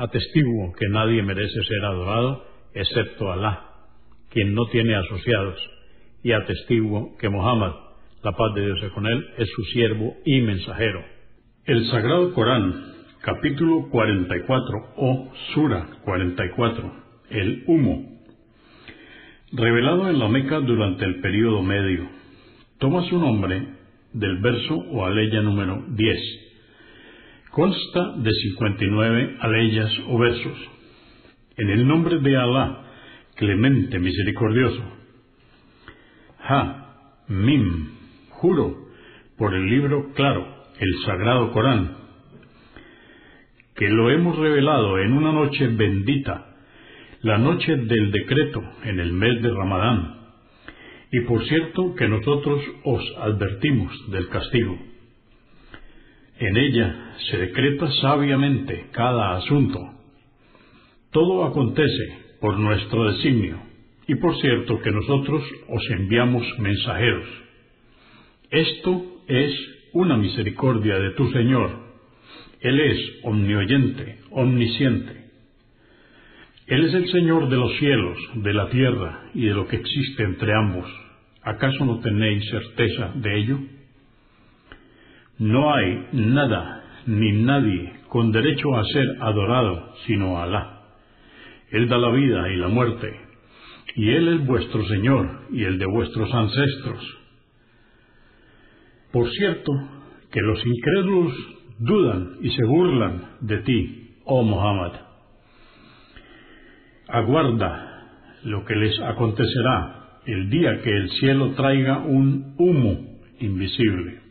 Atestiguo que nadie merece ser adorado excepto Alá, quien no tiene asociados, y atestiguo que Mohammed, la paz de Dios es con él, es su siervo y mensajero. El Sagrado Corán, capítulo 44 o Sura 44, el humo, revelado en la Meca durante el período medio, toma su nombre del verso o aleya número 10 Consta de 59 aleyas o versos. En el nombre de Alá, clemente, misericordioso. Ha, Mim, juro, por el libro claro, el sagrado Corán, que lo hemos revelado en una noche bendita, la noche del decreto en el mes de Ramadán. Y por cierto que nosotros os advertimos del castigo. En ella se decreta sabiamente cada asunto. Todo acontece por nuestro designio, y por cierto que nosotros os enviamos mensajeros. Esto es una misericordia de tu Señor. Él es omnioyente, omnisciente. Él es el Señor de los cielos, de la tierra y de lo que existe entre ambos. ¿Acaso no tenéis certeza de ello? No hay nada ni nadie con derecho a ser adorado sino Alá. Él da la vida y la muerte, y Él es vuestro Señor y el de vuestros ancestros. Por cierto, que los incrédulos dudan y se burlan de ti, oh Muhammad. Aguarda lo que les acontecerá el día que el cielo traiga un humo invisible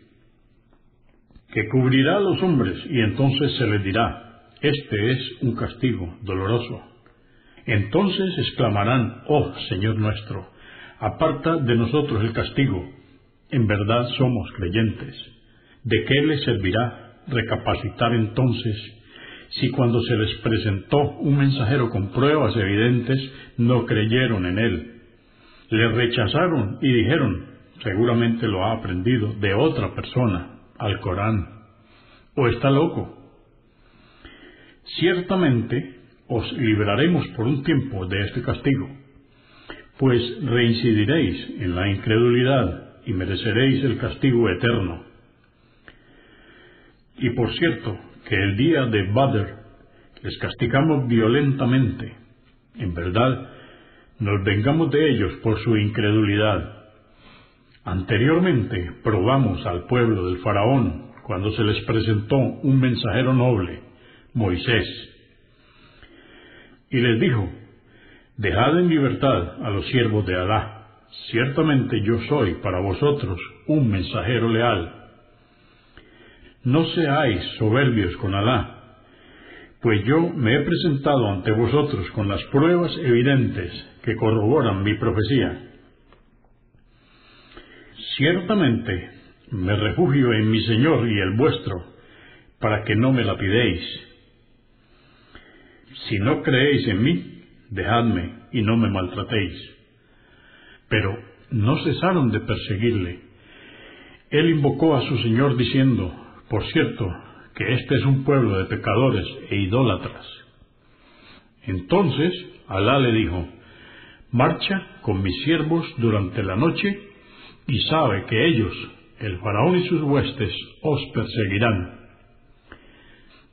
que cubrirá a los hombres, y entonces se les dirá, este es un castigo doloroso. Entonces exclamarán, oh Señor nuestro, aparta de nosotros el castigo. En verdad somos creyentes. ¿De qué les servirá recapacitar entonces si cuando se les presentó un mensajero con pruebas evidentes no creyeron en él? Le rechazaron y dijeron, seguramente lo ha aprendido de otra persona al Corán, o está loco. Ciertamente os libraremos por un tiempo de este castigo, pues reincidiréis en la incredulidad y mereceréis el castigo eterno. Y por cierto, que el día de Badr les castigamos violentamente. En verdad, nos vengamos de ellos por su incredulidad Anteriormente probamos al pueblo del faraón cuando se les presentó un mensajero noble, Moisés, y les dijo, Dejad en libertad a los siervos de Alá, ciertamente yo soy para vosotros un mensajero leal. No seáis soberbios con Alá, pues yo me he presentado ante vosotros con las pruebas evidentes que corroboran mi profecía. Ciertamente me refugio en mi Señor y el vuestro, para que no me lapidéis. Si no creéis en mí, dejadme y no me maltratéis. Pero no cesaron de perseguirle. Él invocó a su Señor diciendo, por cierto, que este es un pueblo de pecadores e idólatras. Entonces Alá le dijo, marcha con mis siervos durante la noche y sabe que ellos, el faraón y sus huestes, os perseguirán.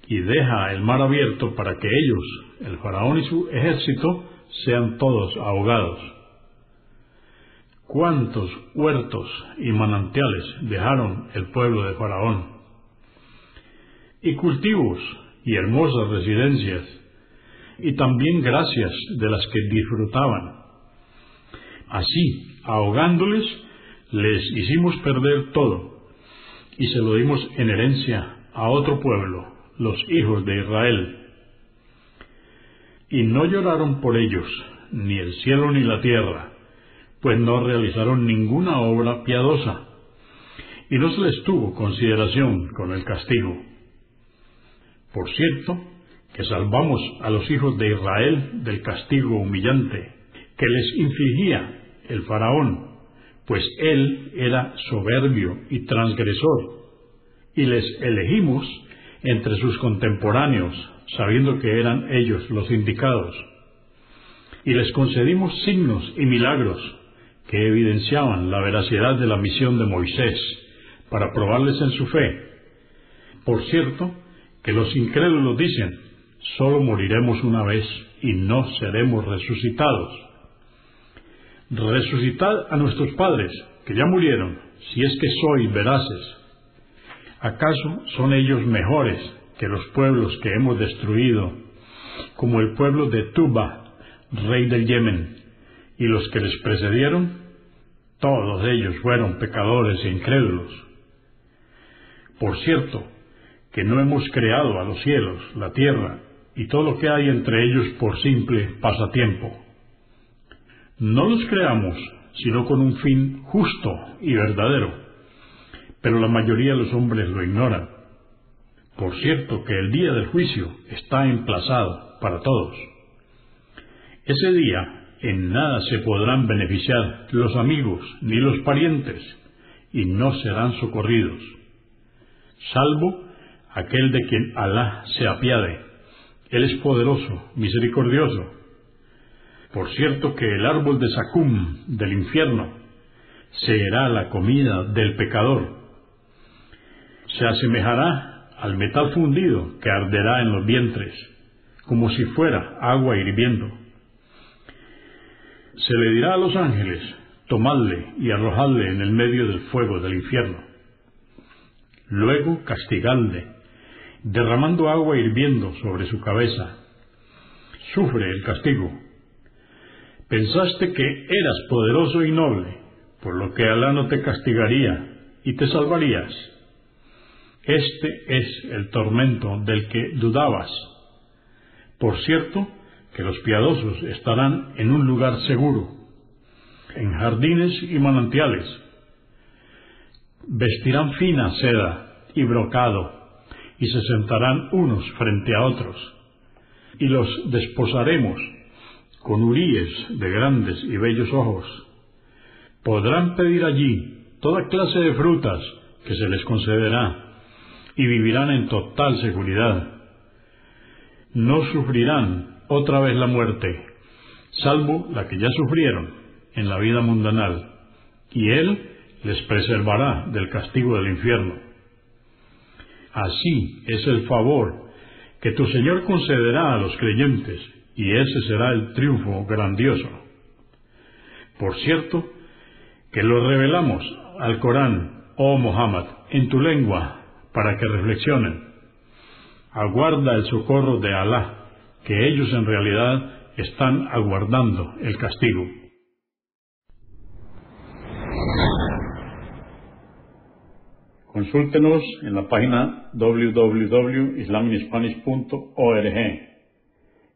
Y deja el mar abierto para que ellos, el faraón y su ejército, sean todos ahogados. ¿Cuántos huertos y manantiales dejaron el pueblo de Faraón? Y cultivos y hermosas residencias, y también gracias de las que disfrutaban. Así, ahogándoles, les hicimos perder todo, y se lo dimos en herencia a otro pueblo, los hijos de Israel. Y no lloraron por ellos, ni el cielo ni la tierra, pues no realizaron ninguna obra piadosa, y no se les tuvo consideración con el castigo. Por cierto, que salvamos a los hijos de Israel del castigo humillante que les infligía el faraón, pues él era soberbio y transgresor, y les elegimos entre sus contemporáneos, sabiendo que eran ellos los indicados, y les concedimos signos y milagros que evidenciaban la veracidad de la misión de Moisés para probarles en su fe. Por cierto, que los incrédulos dicen, solo moriremos una vez y no seremos resucitados. Resucitad a nuestros padres, que ya murieron, si es que sois veraces. ¿Acaso son ellos mejores que los pueblos que hemos destruido, como el pueblo de Tuba, rey del Yemen, y los que les precedieron? Todos ellos fueron pecadores e incrédulos. Por cierto, que no hemos creado a los cielos, la tierra y todo lo que hay entre ellos por simple pasatiempo. No los creamos sino con un fin justo y verdadero, pero la mayoría de los hombres lo ignoran. Por cierto que el día del juicio está emplazado para todos. Ese día en nada se podrán beneficiar los amigos ni los parientes, y no serán socorridos, salvo aquel de quien Alá se apiade. Él es poderoso, misericordioso. Por cierto que el árbol de Sacum del infierno será la comida del pecador. Se asemejará al metal fundido que arderá en los vientres, como si fuera agua hirviendo. Se le dirá a los ángeles, tomadle y arrojadle en el medio del fuego del infierno. Luego castigadle derramando agua hirviendo sobre su cabeza. Sufre el castigo. Pensaste que eras poderoso y noble, por lo que Alá no te castigaría y te salvarías. Este es el tormento del que dudabas. Por cierto, que los piadosos estarán en un lugar seguro, en jardines y manantiales. Vestirán fina seda y brocado y se sentarán unos frente a otros, y los desposaremos con huríes de grandes y bellos ojos. Podrán pedir allí toda clase de frutas que se les concederá, y vivirán en total seguridad. No sufrirán otra vez la muerte, salvo la que ya sufrieron en la vida mundanal, y Él les preservará del castigo del infierno. Así es el favor que tu Señor concederá a los creyentes, y ese será el triunfo grandioso. Por cierto, que lo revelamos al Corán, oh Muhammad, en tu lengua, para que reflexionen. Aguarda el socorro de Alá, que ellos en realidad están aguardando el castigo. Consúltenos en la página www.islaminspanish.org.